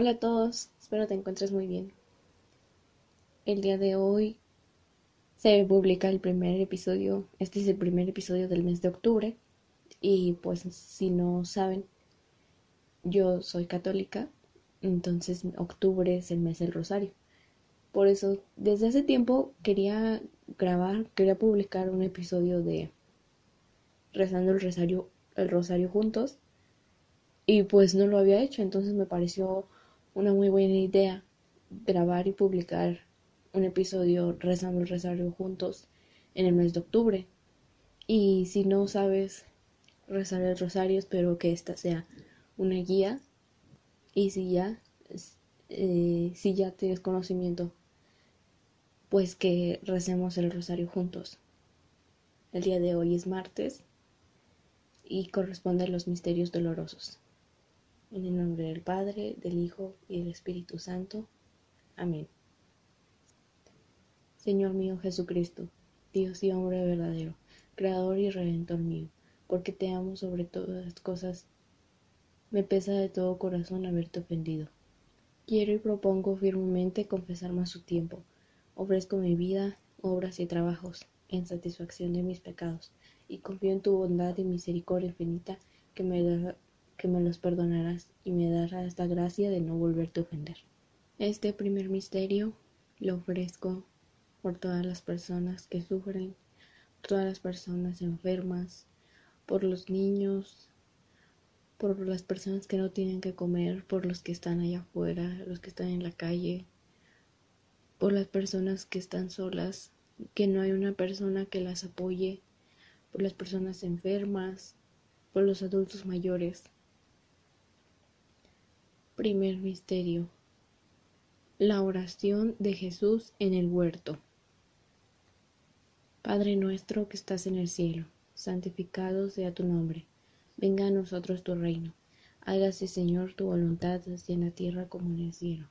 Hola a todos, espero te encuentres muy bien. El día de hoy se publica el primer episodio, este es el primer episodio del mes de octubre y pues si no saben, yo soy católica, entonces octubre es el mes del rosario. Por eso desde hace tiempo quería grabar, quería publicar un episodio de rezando el rosario, el rosario juntos y pues no lo había hecho, entonces me pareció una muy buena idea grabar y publicar un episodio rezando el rosario juntos en el mes de octubre. Y si no sabes rezar el rosario, espero que esta sea una guía. Y si ya, eh, si ya tienes conocimiento, pues que recemos el rosario juntos. El día de hoy es martes y corresponde a los misterios dolorosos. En el nombre del Padre, del Hijo y del Espíritu Santo. Amén. Señor mío Jesucristo, Dios y hombre verdadero, Creador y Redentor mío, porque te amo sobre todas las cosas, me pesa de todo corazón haberte ofendido. Quiero y propongo firmemente confesar más su tiempo. Ofrezco mi vida, obras y trabajos en satisfacción de mis pecados, y confío en tu bondad y misericordia infinita que me que me los perdonarás y me darás la gracia de no volverte a ofender. Este primer misterio lo ofrezco por todas las personas que sufren, por todas las personas enfermas, por los niños, por las personas que no tienen que comer, por los que están allá afuera, los que están en la calle, por las personas que están solas, que no hay una persona que las apoye, por las personas enfermas, por los adultos mayores. Primer misterio. La oración de Jesús en el huerto. Padre nuestro que estás en el cielo, santificado sea tu nombre. Venga a nosotros tu reino. Hágase, Señor, tu voluntad, así en la tierra como en el cielo.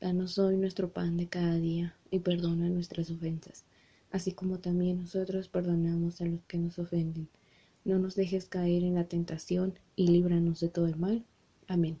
Danos hoy nuestro pan de cada día y perdona nuestras ofensas, así como también nosotros perdonamos a los que nos ofenden. No nos dejes caer en la tentación y líbranos de todo el mal. Amén.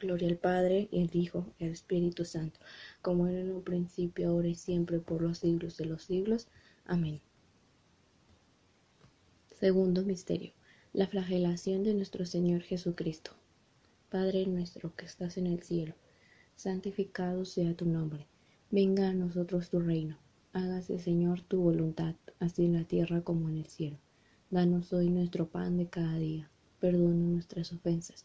Gloria al Padre, y al Hijo, y al Espíritu Santo, como era en un principio, ahora y siempre, por los siglos de los siglos. Amén. Segundo Misterio. La flagelación de nuestro Señor Jesucristo. Padre nuestro que estás en el cielo, santificado sea tu nombre. Venga a nosotros tu reino. Hágase, Señor, tu voluntad, así en la tierra como en el cielo. Danos hoy nuestro pan de cada día. Perdona nuestras ofensas,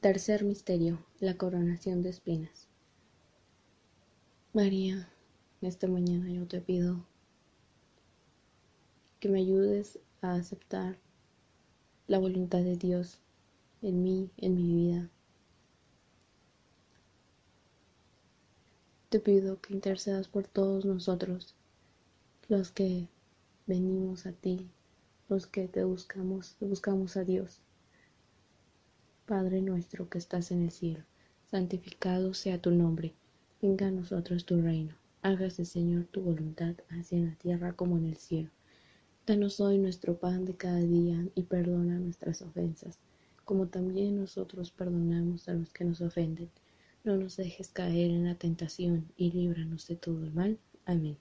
tercer misterio, la coronación de espinas. María, esta mañana yo te pido que me ayudes a aceptar la voluntad de Dios en mí, en mi vida, Te pido que intercedas por todos nosotros, los que venimos a ti, los que te buscamos, buscamos a Dios. Padre nuestro que estás en el cielo, santificado sea tu nombre, venga a nosotros tu reino, hágase Señor tu voluntad, así en la tierra como en el cielo. Danos hoy nuestro pan de cada día y perdona nuestras ofensas, como también nosotros perdonamos a los que nos ofenden no nos dejes caer en la tentación y líbranos de todo el mal. Amén.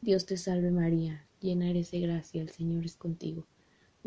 Dios te salve María, llena eres de gracia, el Señor es contigo.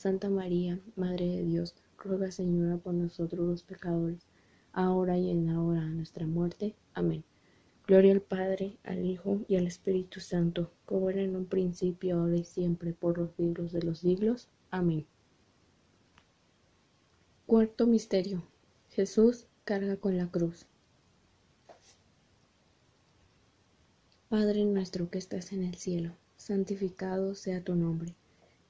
Santa María, Madre de Dios, ruega Señora por nosotros los pecadores, ahora y en la hora de nuestra muerte. Amén. Gloria al Padre, al Hijo y al Espíritu Santo, como era en un principio, ahora y siempre, por los siglos de los siglos. Amén. Cuarto Misterio. Jesús carga con la cruz. Padre nuestro que estás en el cielo, santificado sea tu nombre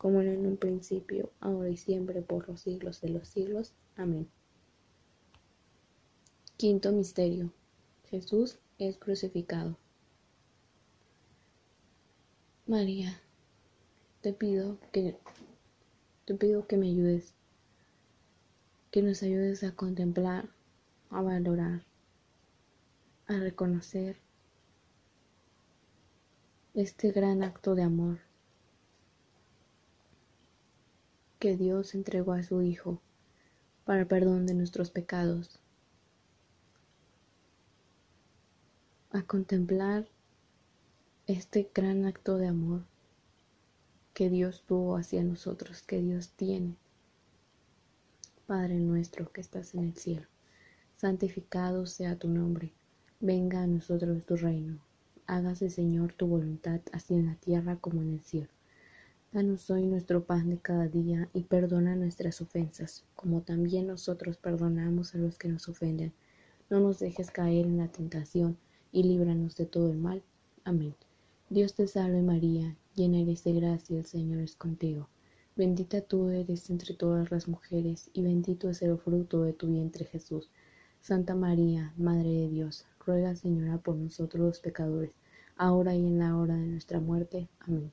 como era en un principio, ahora y siempre, por los siglos de los siglos. Amén. Quinto Misterio. Jesús es crucificado. María, te pido que te pido que me ayudes, que nos ayudes a contemplar, a valorar, a reconocer este gran acto de amor que Dios entregó a su Hijo para el perdón de nuestros pecados, a contemplar este gran acto de amor que Dios tuvo hacia nosotros, que Dios tiene. Padre nuestro que estás en el cielo, santificado sea tu nombre, venga a nosotros tu reino hágase Señor tu voluntad, así en la tierra como en el cielo. Danos hoy nuestro pan de cada día y perdona nuestras ofensas, como también nosotros perdonamos a los que nos ofenden. No nos dejes caer en la tentación y líbranos de todo el mal. Amén. Dios te salve María, llena eres de gracia, el Señor es contigo. Bendita tú eres entre todas las mujeres, y bendito es el fruto de tu vientre Jesús. Santa María, Madre de Dios, ruega Señora por nosotros los pecadores, ahora y en la hora de nuestra muerte. Amén.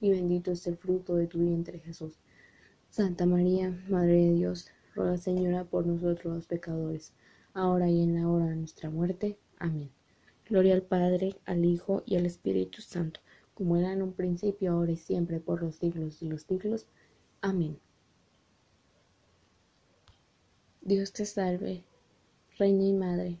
y bendito es el fruto de tu vientre Jesús. Santa María, Madre de Dios, ruega Señora por nosotros los pecadores, ahora y en la hora de nuestra muerte. Amén. Gloria al Padre, al Hijo y al Espíritu Santo, como era en un principio, ahora y siempre, por los siglos de los siglos. Amén. Dios te salve, Reina y Madre.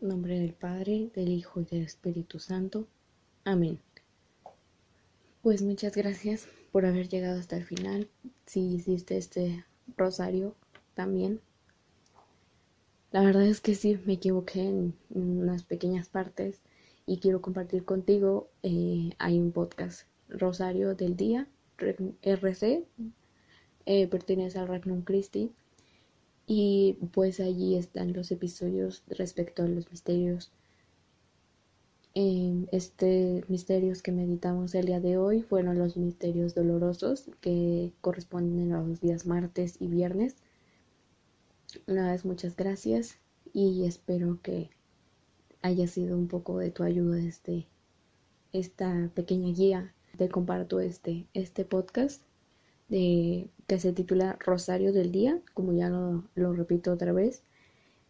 Nombre del Padre, del Hijo y del Espíritu Santo. Amén. Pues muchas gracias por haber llegado hasta el final. Si hiciste este rosario también. La verdad es que sí, me equivoqué en unas pequeñas partes y quiero compartir contigo. Eh, hay un podcast, Rosario del Día, RC, eh, pertenece al Regnum Christi. Y pues allí están los episodios respecto a los misterios este misterios que meditamos el día de hoy fueron los misterios dolorosos que corresponden a los días martes y viernes. Una vez muchas gracias y espero que haya sido un poco de tu ayuda este esta pequeña guía. Te comparto este este podcast de que se titula Rosario del Día, como ya lo, lo repito otra vez,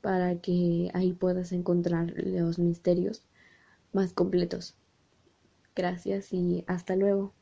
para que ahí puedas encontrar los misterios más completos. Gracias y hasta luego.